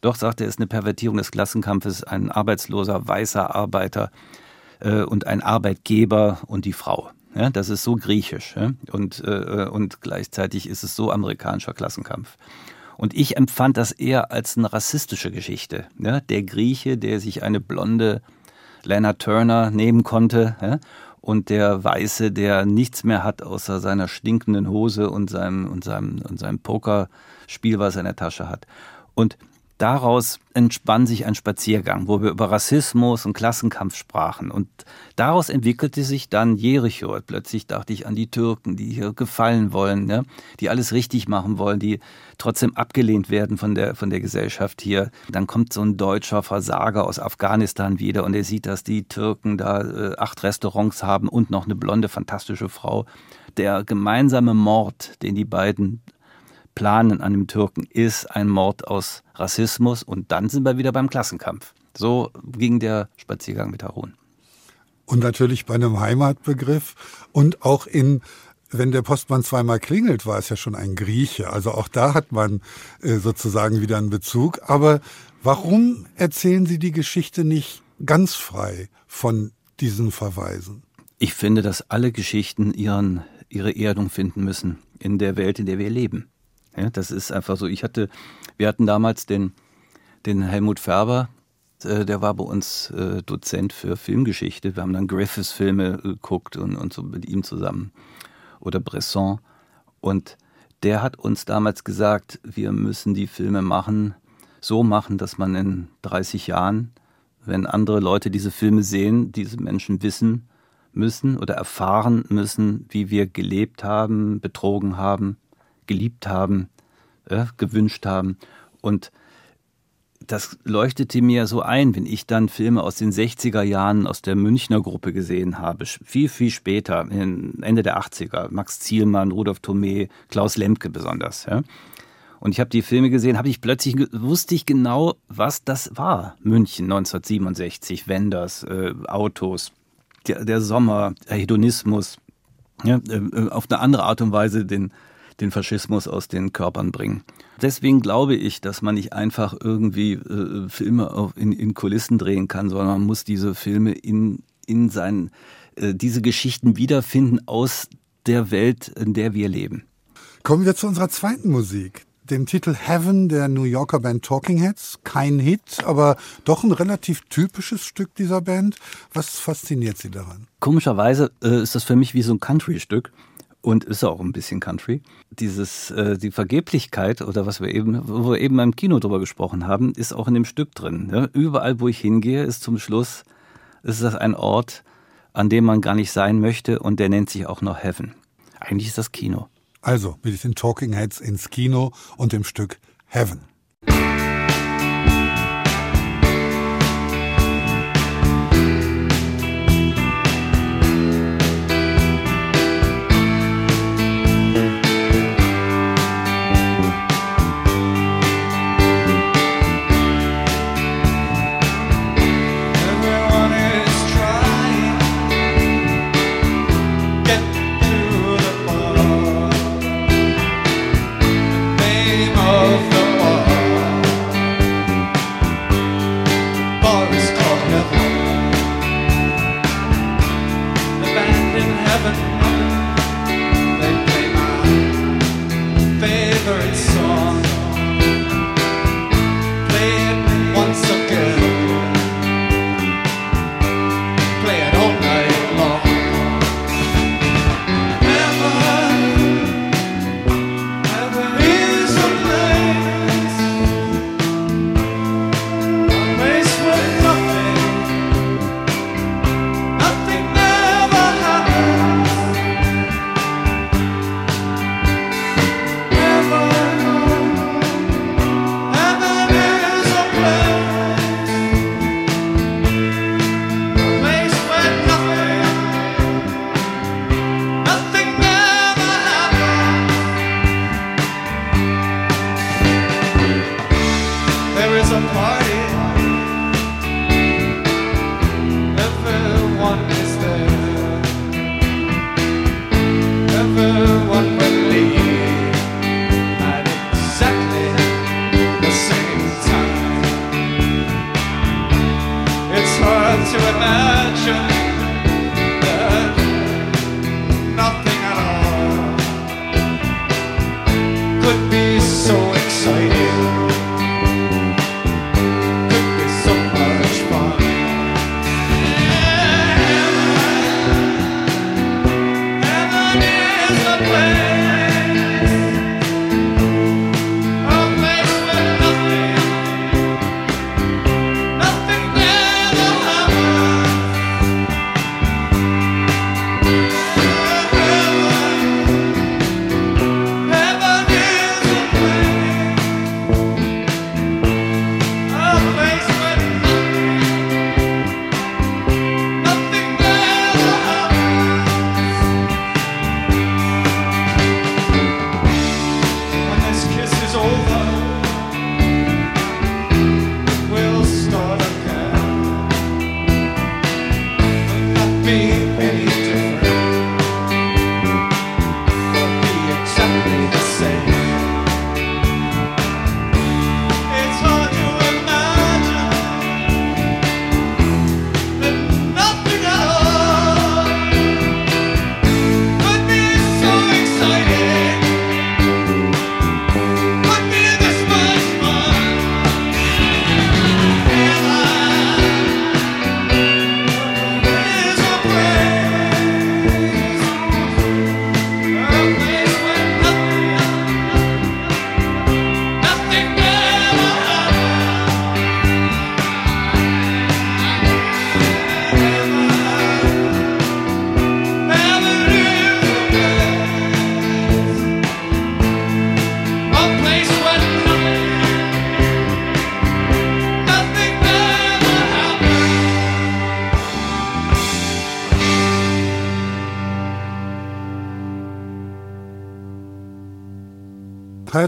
Doch, sagte er, ist eine Pervertierung des Klassenkampfes, ein arbeitsloser weißer Arbeiter äh, und ein Arbeitgeber und die Frau. Ja, das ist so griechisch ja? und, äh, und gleichzeitig ist es so amerikanischer Klassenkampf. Und ich empfand das eher als eine rassistische Geschichte. Ja? Der Grieche, der sich eine blonde Lana Turner nehmen konnte ja? und der Weiße, der nichts mehr hat außer seiner stinkenden Hose und seinem, und seinem, und seinem Pokerspiel, was er in der Tasche hat. Und daraus entspann sich ein Spaziergang, wo wir über Rassismus und Klassenkampf sprachen. Und daraus entwickelte sich dann Jericho. Plötzlich dachte ich an die Türken, die hier gefallen wollen, ja, die alles richtig machen wollen, die trotzdem abgelehnt werden von der, von der Gesellschaft hier. Dann kommt so ein deutscher Versager aus Afghanistan wieder und er sieht, dass die Türken da äh, acht Restaurants haben und noch eine blonde, fantastische Frau. Der gemeinsame Mord, den die beiden planen an dem Türken, ist ein Mord aus Rassismus und dann sind wir wieder beim Klassenkampf. So ging der Spaziergang mit Harun. Und natürlich bei einem Heimatbegriff und auch in wenn der Postmann zweimal klingelt, war es ja schon ein Grieche. Also auch da hat man äh, sozusagen wieder einen Bezug. Aber warum erzählen Sie die Geschichte nicht ganz frei von diesen Verweisen? Ich finde, dass alle Geschichten ihren, ihre Erdung finden müssen in der Welt, in der wir leben. Ja, das ist einfach so. Ich hatte, wir hatten damals den, den Helmut Färber, äh, der war bei uns äh, Dozent für Filmgeschichte. Wir haben dann Griffiths-Filme geguckt und, und so mit ihm zusammen. Oder Bresson. Und der hat uns damals gesagt, wir müssen die Filme machen, so machen, dass man in 30 Jahren, wenn andere Leute diese Filme sehen, diese Menschen wissen müssen oder erfahren müssen, wie wir gelebt haben, betrogen haben, geliebt haben, äh, gewünscht haben. Und das leuchtete mir so ein, wenn ich dann Filme aus den 60er Jahren aus der Münchner Gruppe gesehen habe, viel, viel später, Ende der 80er, Max Zielmann, Rudolf Thomé, Klaus Lemke besonders. Ja. Und ich habe die Filme gesehen, habe ich plötzlich wusste ich genau, was das war. München 1967, Wenders, äh, Autos, der, der Sommer, Hedonismus, ja, äh, auf eine andere Art und Weise den den Faschismus aus den Körpern bringen. Deswegen glaube ich, dass man nicht einfach irgendwie äh, Filme in, in, Kulissen drehen kann, sondern man muss diese Filme in, in seinen, äh, diese Geschichten wiederfinden aus der Welt, in der wir leben. Kommen wir zu unserer zweiten Musik dem Titel Heaven der New Yorker Band Talking Heads. Kein Hit, aber doch ein relativ typisches Stück dieser Band. Was fasziniert Sie daran? Komischerweise äh, ist das für mich wie so ein Country-Stück und ist auch ein bisschen Country. Dieses, äh, die Vergeblichkeit oder was wir eben, wo wir eben im Kino drüber gesprochen haben, ist auch in dem Stück drin. Ja? Überall, wo ich hingehe, ist zum Schluss, ist das ein Ort, an dem man gar nicht sein möchte und der nennt sich auch noch Heaven. Eigentlich ist das Kino. Also mit den Talking Heads ins Kino und dem Stück Heaven.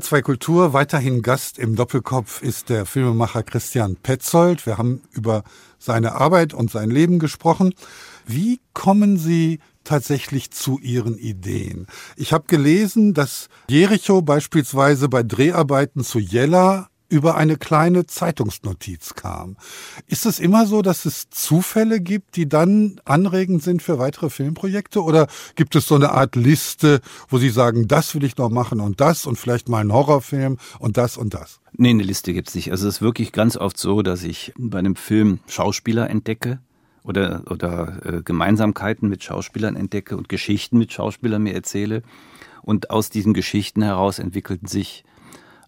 HR2 Kultur, weiterhin Gast im Doppelkopf ist der Filmemacher Christian Petzold. Wir haben über seine Arbeit und sein Leben gesprochen. Wie kommen Sie tatsächlich zu Ihren Ideen? Ich habe gelesen, dass Jericho beispielsweise bei Dreharbeiten zu Jella über eine kleine Zeitungsnotiz kam. Ist es immer so, dass es Zufälle gibt, die dann anregend sind für weitere Filmprojekte? Oder gibt es so eine Art Liste, wo Sie sagen, das will ich noch machen und das und vielleicht mal einen Horrorfilm und das und das? Nee, eine Liste gibt es nicht. Also es ist wirklich ganz oft so, dass ich bei einem Film Schauspieler entdecke oder, oder äh, Gemeinsamkeiten mit Schauspielern entdecke und Geschichten mit Schauspielern mir erzähle. Und aus diesen Geschichten heraus entwickelten sich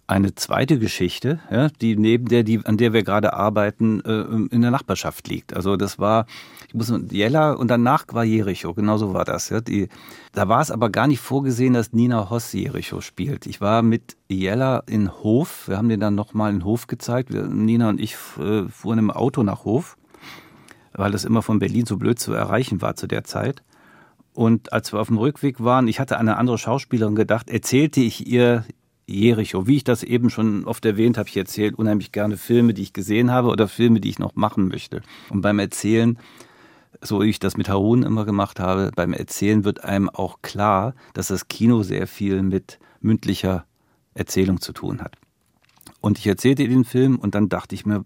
eine zweite Geschichte, ja, die neben der, die, an der wir gerade arbeiten, äh, in der Nachbarschaft liegt. Also das war, ich muss Jella und danach war Jericho, genau so war das. Ja. Die, da war es aber gar nicht vorgesehen, dass Nina Hoss Jericho spielt. Ich war mit Jella in Hof, wir haben den dann nochmal in Hof gezeigt. Wir, Nina und ich äh, fuhren im Auto nach Hof, weil das immer von Berlin so blöd zu erreichen war zu der Zeit. Und als wir auf dem Rückweg waren, ich hatte eine andere Schauspielerin gedacht, erzählte ich ihr Jericho. Wie ich das eben schon oft erwähnt habe, ich erzähle unheimlich gerne Filme, die ich gesehen habe oder Filme, die ich noch machen möchte. Und beim Erzählen, so wie ich das mit Harun immer gemacht habe, beim Erzählen wird einem auch klar, dass das Kino sehr viel mit mündlicher Erzählung zu tun hat. Und ich erzählte den Film und dann dachte ich mir,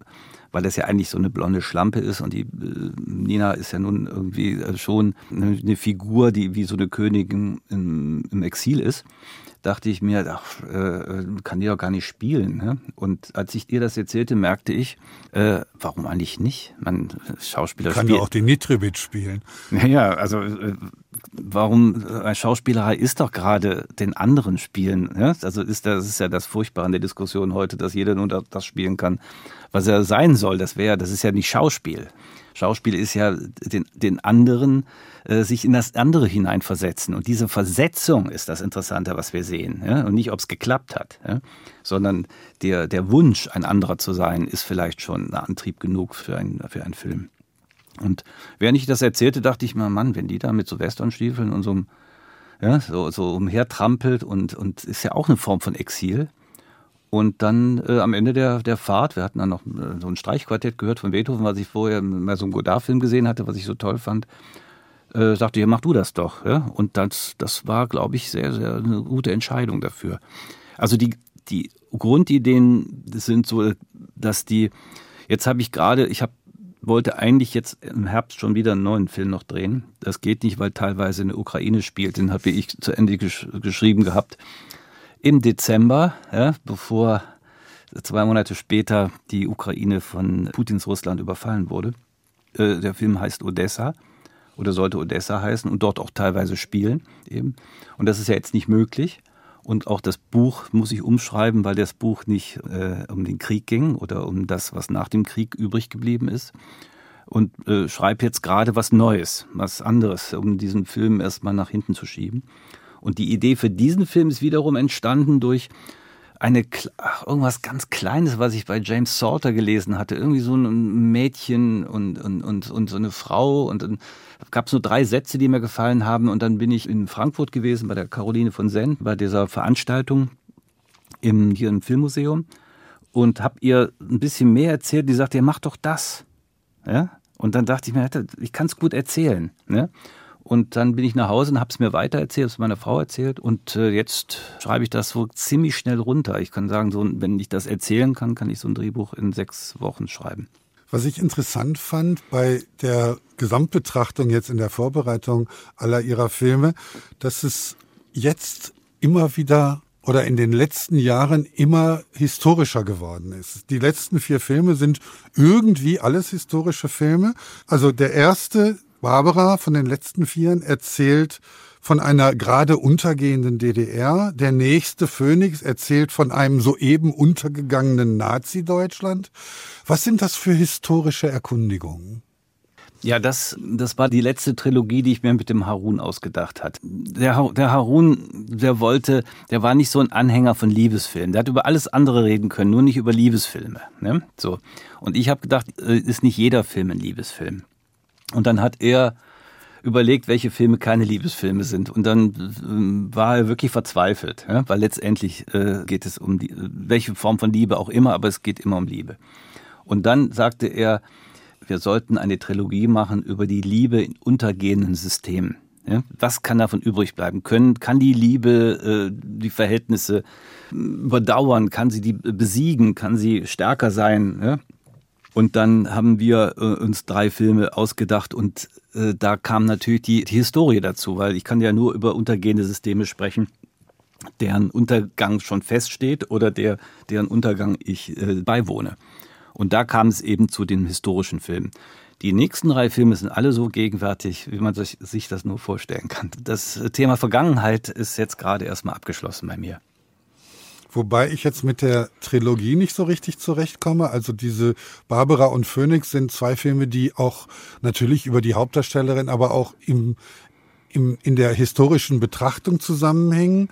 weil das ja eigentlich so eine blonde Schlampe ist und die äh, Nina ist ja nun irgendwie äh, schon eine, Figur, die wie so eine Königin im Exil ist dachte ich mir, ach, äh, kann die doch gar nicht spielen. Ne? Und als ich ihr das erzählte, merkte ich, äh, warum eigentlich nicht? Man Schauspieler kann ja auch den Nitribic spielen. Naja, also äh, warum äh, Schauspielerei ist doch gerade den anderen spielen. Ja? Also ist das ist ja das Furchtbare in der Diskussion heute, dass jeder nur das spielen kann, was er sein soll. Das wäre, das ist ja nicht Schauspiel. Schauspiel ist ja den, den anderen, äh, sich in das andere hineinversetzen. Und diese Versetzung ist das Interessante, was wir sehen. Ja? Und nicht, ob es geklappt hat, ja? sondern der, der Wunsch, ein anderer zu sein, ist vielleicht schon ein Antrieb genug für, ein, für einen Film. Und während ich das erzählte, dachte ich mir, Mann, wenn die da mit so Westernstiefeln und so ja, so, so umhertrampelt und, und ist ja auch eine Form von Exil. Und dann äh, am Ende der, der Fahrt, wir hatten dann noch äh, so ein Streichquartett gehört von Beethoven, was ich vorher mal so einen Godard-Film gesehen hatte, was ich so toll fand, äh, sagte, ja, mach du das doch. Ja? Und das, das war, glaube ich, sehr, sehr eine gute Entscheidung dafür. Also die, die Grundideen sind so, dass die, jetzt habe ich gerade, ich habe wollte eigentlich jetzt im Herbst schon wieder einen neuen Film noch drehen. Das geht nicht, weil teilweise in der Ukraine spielt. Den habe ich zu Ende gesch geschrieben gehabt im Dezember, ja, bevor zwei Monate später die Ukraine von Putins Russland überfallen wurde. Äh, der Film heißt Odessa oder sollte Odessa heißen und dort auch teilweise spielen eben. Und das ist ja jetzt nicht möglich. Und auch das Buch muss ich umschreiben, weil das Buch nicht äh, um den Krieg ging oder um das, was nach dem Krieg übrig geblieben ist. Und äh, schreibe jetzt gerade was Neues, was anderes, um diesen Film erstmal nach hinten zu schieben. Und die Idee für diesen Film ist wiederum entstanden durch eine ach, irgendwas ganz Kleines, was ich bei James Salter gelesen hatte. Irgendwie so ein Mädchen und, und, und, und so eine Frau. Und dann gab es nur drei Sätze, die mir gefallen haben. Und dann bin ich in Frankfurt gewesen bei der Caroline von Senn, bei dieser Veranstaltung im, hier im Filmmuseum und habe ihr ein bisschen mehr erzählt. Die sagte, ja, mach doch das. Ja? Und dann dachte ich mir, ich kann es gut erzählen. Ne? Und dann bin ich nach Hause und habe es mir weitererzählt, habe es meiner Frau erzählt. Und äh, jetzt schreibe ich das so ziemlich schnell runter. Ich kann sagen, so, wenn ich das erzählen kann, kann ich so ein Drehbuch in sechs Wochen schreiben. Was ich interessant fand bei der Gesamtbetrachtung jetzt in der Vorbereitung aller ihrer Filme, dass es jetzt immer wieder oder in den letzten Jahren immer historischer geworden ist. Die letzten vier Filme sind irgendwie alles historische Filme. Also der erste, Barbara von den letzten Vieren erzählt von einer gerade untergehenden DDR. Der nächste Phoenix erzählt von einem soeben untergegangenen Nazi-Deutschland. Was sind das für historische Erkundigungen? Ja, das, das war die letzte Trilogie, die ich mir mit dem Harun ausgedacht hat. Der, der Harun, der wollte, der war nicht so ein Anhänger von Liebesfilmen. Der hat über alles andere reden können, nur nicht über Liebesfilme. Ne? So. Und ich habe gedacht, äh, ist nicht jeder Film ein Liebesfilm. Und dann hat er überlegt, welche Filme keine Liebesfilme sind. Und dann äh, war er wirklich verzweifelt, ja? weil letztendlich äh, geht es um die, welche Form von Liebe auch immer, aber es geht immer um Liebe. Und dann sagte er, wir sollten eine Trilogie machen über die Liebe in untergehenden Systemen. Ja? Was kann davon übrig bleiben? Können, kann die Liebe äh, die Verhältnisse äh, überdauern? Kann sie die besiegen? Kann sie stärker sein? Ja? Und dann haben wir äh, uns drei Filme ausgedacht und äh, da kam natürlich die, die Historie dazu, weil ich kann ja nur über untergehende Systeme sprechen, deren Untergang schon feststeht oder der, deren Untergang ich äh, beiwohne. Und da kam es eben zu den historischen Filmen. Die nächsten drei Filme sind alle so gegenwärtig, wie man sich, das nur vorstellen kann. Das Thema Vergangenheit ist jetzt gerade erstmal abgeschlossen bei mir. Wobei ich jetzt mit der Trilogie nicht so richtig zurechtkomme. Also diese Barbara und Phoenix sind zwei Filme, die auch natürlich über die Hauptdarstellerin, aber auch im, im, in der historischen Betrachtung zusammenhängen.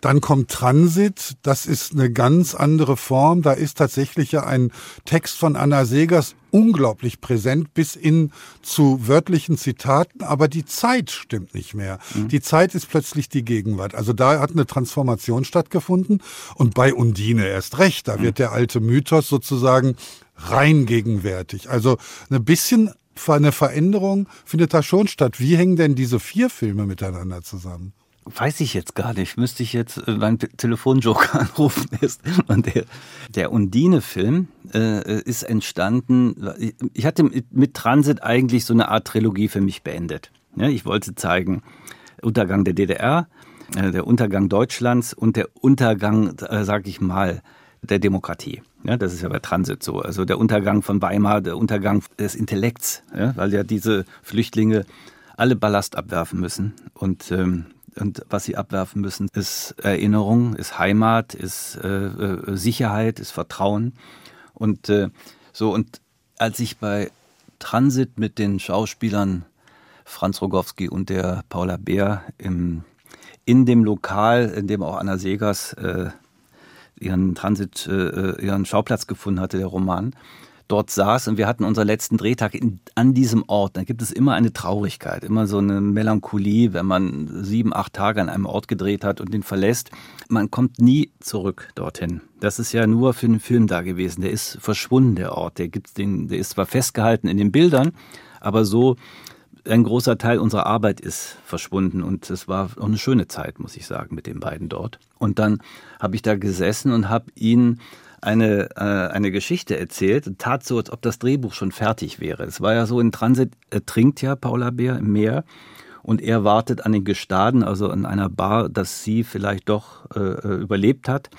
Dann kommt Transit, das ist eine ganz andere Form. Da ist tatsächlich ja ein Text von Anna Segers unglaublich präsent bis hin zu wörtlichen Zitaten, aber die Zeit stimmt nicht mehr. Mhm. Die Zeit ist plötzlich die Gegenwart. Also da hat eine Transformation stattgefunden und bei Undine erst recht. Da mhm. wird der alte Mythos sozusagen rein gegenwärtig. Also ein bisschen eine Veränderung findet da schon statt. Wie hängen denn diese vier Filme miteinander zusammen? Weiß ich jetzt gar nicht. Müsste ich jetzt äh, meinen Telefonjoker anrufen. Und der, der Undine-Film äh, ist entstanden. Ich hatte mit Transit eigentlich so eine Art Trilogie für mich beendet. Ja, ich wollte zeigen Untergang der DDR, äh, der Untergang Deutschlands und der Untergang, äh, sag ich mal, der Demokratie. Ja, das ist ja bei Transit so. Also der Untergang von Weimar, der Untergang des Intellekts, ja, weil ja diese Flüchtlinge alle Ballast abwerfen müssen. Und ähm, und was sie abwerfen müssen, ist Erinnerung, ist Heimat, ist äh, äh, Sicherheit, ist Vertrauen. Und äh, so, und als ich bei Transit mit den Schauspielern Franz Rogowski und der Paula Bär im, in dem Lokal, in dem auch Anna Segers äh, ihren Transit, äh, ihren Schauplatz gefunden hatte, der Roman, dort saß und wir hatten unseren letzten Drehtag in, an diesem Ort, dann gibt es immer eine Traurigkeit, immer so eine Melancholie, wenn man sieben, acht Tage an einem Ort gedreht hat und den verlässt. Man kommt nie zurück dorthin. Das ist ja nur für den Film da gewesen. Der ist verschwunden, der Ort. Der, gibt's den, der ist zwar festgehalten in den Bildern, aber so ein großer Teil unserer Arbeit ist verschwunden und es war auch eine schöne Zeit, muss ich sagen, mit den beiden dort. Und dann habe ich da gesessen und habe ihn eine, äh, eine Geschichte erzählt und tat so, als ob das Drehbuch schon fertig wäre. Es war ja so, in Transit trinkt ja Paula Bär im Meer und er wartet an den Gestaden, also an einer Bar, dass sie vielleicht doch äh, äh, überlebt hat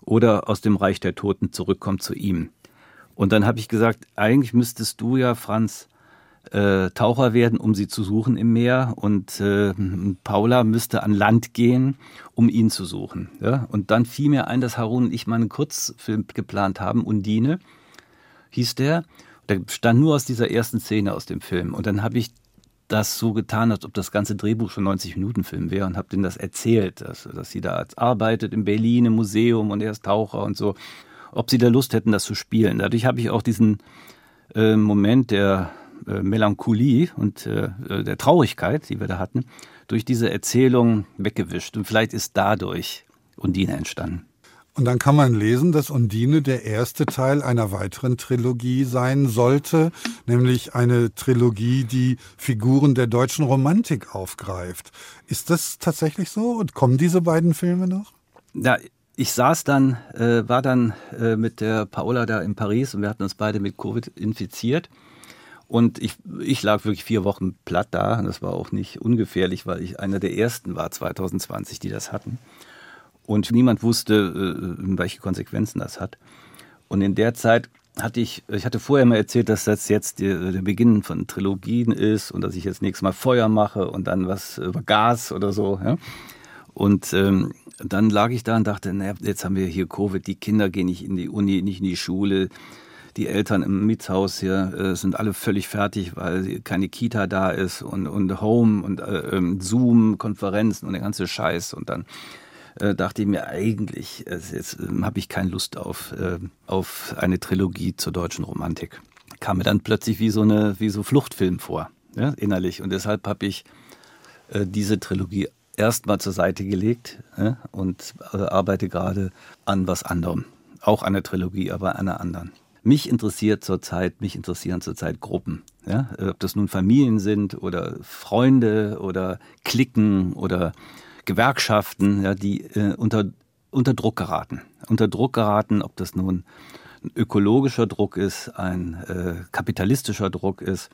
oder aus dem Reich der Toten zurückkommt zu ihm. Und dann habe ich gesagt, eigentlich müsstest du ja, Franz, äh, Taucher werden, um sie zu suchen im Meer. Und äh, Paula müsste an Land gehen, um ihn zu suchen. Ja? Und dann fiel mir ein, dass Harun und ich mal einen Kurzfilm geplant haben, Undine hieß der. Der stand nur aus dieser ersten Szene aus dem Film. Und dann habe ich das so getan, als ob das ganze Drehbuch schon 90 Minuten Film wäre und habe denen das erzählt, dass, dass sie da arbeitet in Berlin im Museum und er ist Taucher und so, ob sie da Lust hätten, das zu spielen. Dadurch habe ich auch diesen äh, Moment der äh, Melancholie und äh, äh, der Traurigkeit, die wir da hatten, durch diese Erzählung weggewischt. Und vielleicht ist dadurch Undine entstanden. Und dann kann man lesen, dass Undine der erste Teil einer weiteren Trilogie sein sollte, nämlich eine Trilogie, die Figuren der deutschen Romantik aufgreift. Ist das tatsächlich so? Und kommen diese beiden Filme noch? Ja, ich saß dann, äh, war dann äh, mit der Paola da in Paris und wir hatten uns beide mit Covid infiziert. Und ich, ich lag wirklich vier Wochen platt da. Das war auch nicht ungefährlich, weil ich einer der ersten war 2020, die das hatten. Und niemand wusste, äh, welche Konsequenzen das hat. Und in der Zeit hatte ich, ich hatte vorher mal erzählt, dass das jetzt der, Beginn von Trilogien ist und dass ich jetzt nächstes Mal Feuer mache und dann was über Gas oder so. Ja? Und ähm, dann lag ich da und dachte, naja, jetzt haben wir hier Covid, die Kinder gehen nicht in die Uni, nicht in die Schule, die Eltern im Mietshaus hier äh, sind alle völlig fertig, weil keine Kita da ist und, und Home und äh, ähm, Zoom, Konferenzen und der ganze Scheiß. Und dann äh, dachte ich mir eigentlich, jetzt ähm, habe ich keine Lust auf, äh, auf eine Trilogie zur deutschen Romantik. Kam mir dann plötzlich wie so eine wie so Fluchtfilm vor, ja, innerlich. Und deshalb habe ich äh, diese Trilogie erstmal zur Seite gelegt ja, und äh, arbeite gerade an was anderem. Auch an der Trilogie, aber an einer anderen. Mich interessiert zurzeit, mich interessieren zurzeit Gruppen. Ja? Ob das nun Familien sind oder Freunde oder Klicken oder Gewerkschaften, ja, die äh, unter, unter Druck geraten. Unter Druck geraten, ob das nun ein ökologischer Druck ist, ein äh, kapitalistischer Druck ist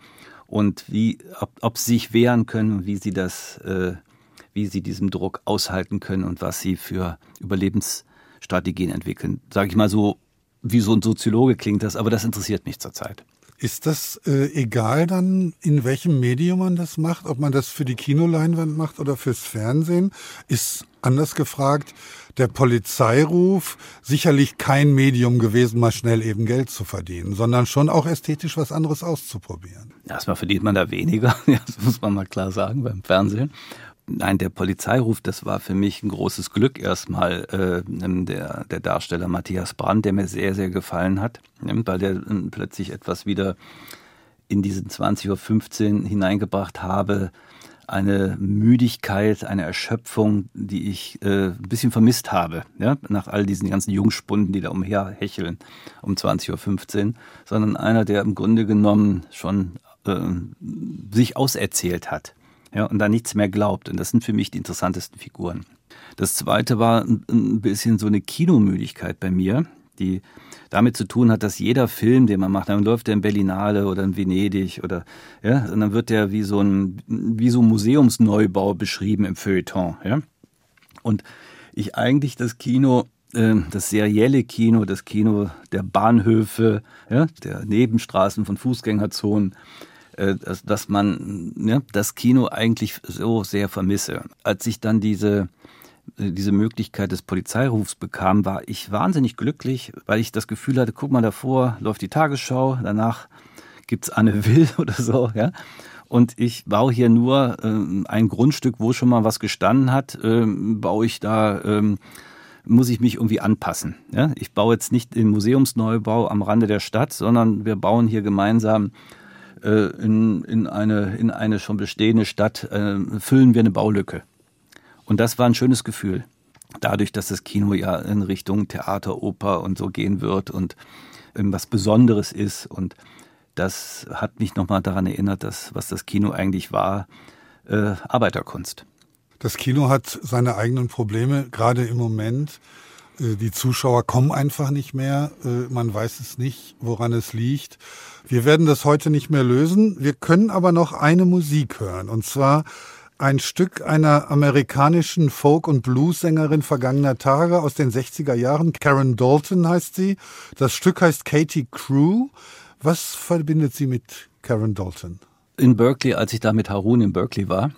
und wie, ob, ob sie sich wehren können, wie sie das, äh, wie sie diesem Druck aushalten können und was sie für Überlebensstrategien entwickeln. Sage ich mal so wie so ein Soziologe klingt das, aber das interessiert mich zurzeit. Ist das äh, egal dann, in welchem Medium man das macht, ob man das für die Kinoleinwand macht oder fürs Fernsehen? Ist anders gefragt der Polizeiruf sicherlich kein Medium gewesen, mal schnell eben Geld zu verdienen, sondern schon auch ästhetisch was anderes auszuprobieren. Erstmal verdient man da weniger, das muss man mal klar sagen beim Fernsehen. Nein, der Polizeiruf, das war für mich ein großes Glück erstmal. Äh, der, der Darsteller Matthias Brandt, der mir sehr, sehr gefallen hat, weil der äh, plötzlich etwas wieder in diesen 20.15 Uhr hineingebracht habe. Eine Müdigkeit, eine Erschöpfung, die ich äh, ein bisschen vermisst habe, ja, nach all diesen ganzen Jungspunden, die da umherhecheln um 20.15 Uhr, sondern einer, der im Grunde genommen schon äh, sich auserzählt hat ja, und da nichts mehr glaubt. Und das sind für mich die interessantesten Figuren. Das zweite war ein bisschen so eine Kinomüdigkeit bei mir, die damit zu tun hat, dass jeder Film, den man macht, dann läuft der in Berlinale oder in Venedig oder ja, und dann wird der wie so ein wie so ein Museumsneubau beschrieben im Feuilleton, ja. Und ich eigentlich das Kino äh, das serielle Kino, das Kino der Bahnhöfe, ja, der Nebenstraßen von Fußgängerzonen, dass, dass man ja, das Kino eigentlich so sehr vermisse. Als ich dann diese äh, diese Möglichkeit des Polizeirufs bekam, war ich wahnsinnig glücklich, weil ich das Gefühl hatte, guck mal davor läuft die Tagesschau, danach gibt's Anne Will oder so, ja. Und ich baue hier nur äh, ein Grundstück, wo schon mal was gestanden hat, äh, baue ich da, äh, muss ich mich irgendwie anpassen. Ja? Ich baue jetzt nicht den Museumsneubau am Rande der Stadt, sondern wir bauen hier gemeinsam äh, in, in, eine, in eine schon bestehende Stadt, äh, füllen wir eine Baulücke. Und das war ein schönes Gefühl. Dadurch, dass das Kino ja in Richtung Theater, Oper und so gehen wird und was Besonderes ist. Und das hat mich nochmal daran erinnert, dass was das Kino eigentlich war, äh, Arbeiterkunst. Das Kino hat seine eigenen Probleme, gerade im Moment. Äh, die Zuschauer kommen einfach nicht mehr. Äh, man weiß es nicht, woran es liegt. Wir werden das heute nicht mehr lösen. Wir können aber noch eine Musik hören. Und zwar ein Stück einer amerikanischen Folk- und Blues-Sängerin vergangener Tage aus den 60er Jahren. Karen Dalton heißt sie. Das Stück heißt Katie Crew. Was verbindet sie mit Karen Dalton? In Berkeley, als ich da mit Harun in Berkeley war,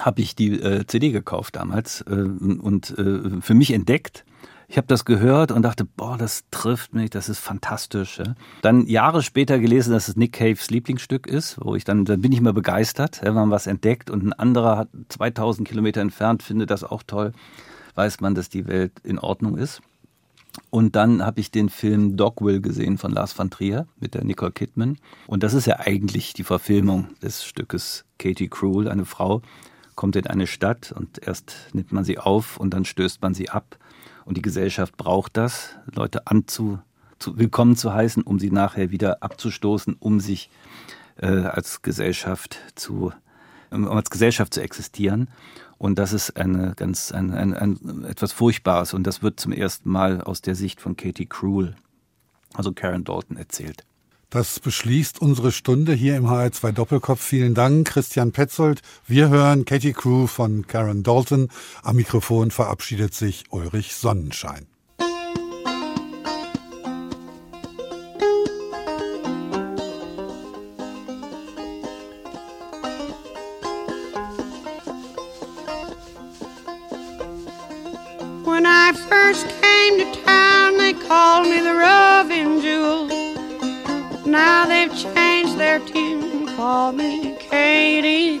habe ich die äh, CD gekauft damals äh, und äh, für mich entdeckt ich habe das gehört und dachte, boah, das trifft mich, das ist fantastisch. Ja. Dann Jahre später gelesen, dass es Nick Caves Lieblingsstück ist, wo ich dann, dann bin ich mal begeistert, wenn man was entdeckt und ein anderer hat 2000 Kilometer entfernt, findet das auch toll, weiß man, dass die Welt in Ordnung ist. Und dann habe ich den Film Dogville gesehen von Lars van Trier mit der Nicole Kidman. Und das ist ja eigentlich die Verfilmung des Stückes Katie Cruel, eine Frau, kommt in eine Stadt und erst nimmt man sie auf und dann stößt man sie ab. Und die Gesellschaft braucht das, Leute anzu, zu, willkommen zu heißen, um sie nachher wieder abzustoßen, um sich äh, als Gesellschaft zu, um als Gesellschaft zu existieren. Und das ist eine ganz, ein, ein, ein, etwas Furchtbares. Und das wird zum ersten Mal aus der Sicht von Katie Cruel, also Karen Dalton, erzählt. Das beschließt unsere Stunde hier im HR2 Doppelkopf. Vielen Dank, Christian Petzold. Wir hören Katie Crew von Karen Dalton. Am Mikrofon verabschiedet sich Ulrich Sonnenschein. When I first came to town, they called me the Roving that you call me Katie